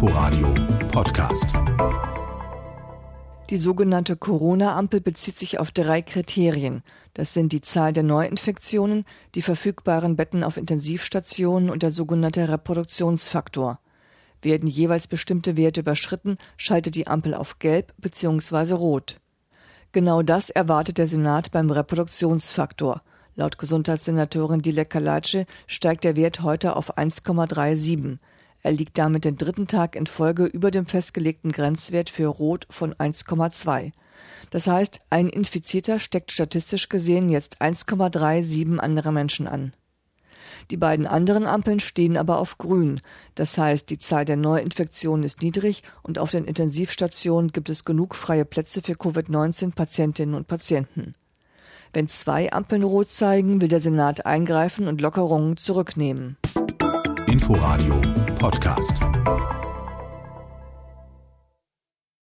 Inforadio Podcast. Die sogenannte Corona-Ampel bezieht sich auf drei Kriterien. Das sind die Zahl der Neuinfektionen, die verfügbaren Betten auf Intensivstationen und der sogenannte Reproduktionsfaktor. Werden jeweils bestimmte Werte überschritten, schaltet die Ampel auf Gelb bzw. Rot. Genau das erwartet der Senat beim Reproduktionsfaktor. Laut Gesundheitssenatorin Dilek Kalace steigt der Wert heute auf 1,37. Er liegt damit den dritten Tag in Folge über dem festgelegten Grenzwert für Rot von 1,2. Das heißt, ein Infizierter steckt statistisch gesehen jetzt 1,37 andere Menschen an. Die beiden anderen Ampeln stehen aber auf grün. Das heißt, die Zahl der Neuinfektionen ist niedrig und auf den Intensivstationen gibt es genug freie Plätze für Covid-19-Patientinnen und Patienten. Wenn zwei Ampeln rot zeigen, will der Senat eingreifen und Lockerungen zurücknehmen. Inforadio Podcast.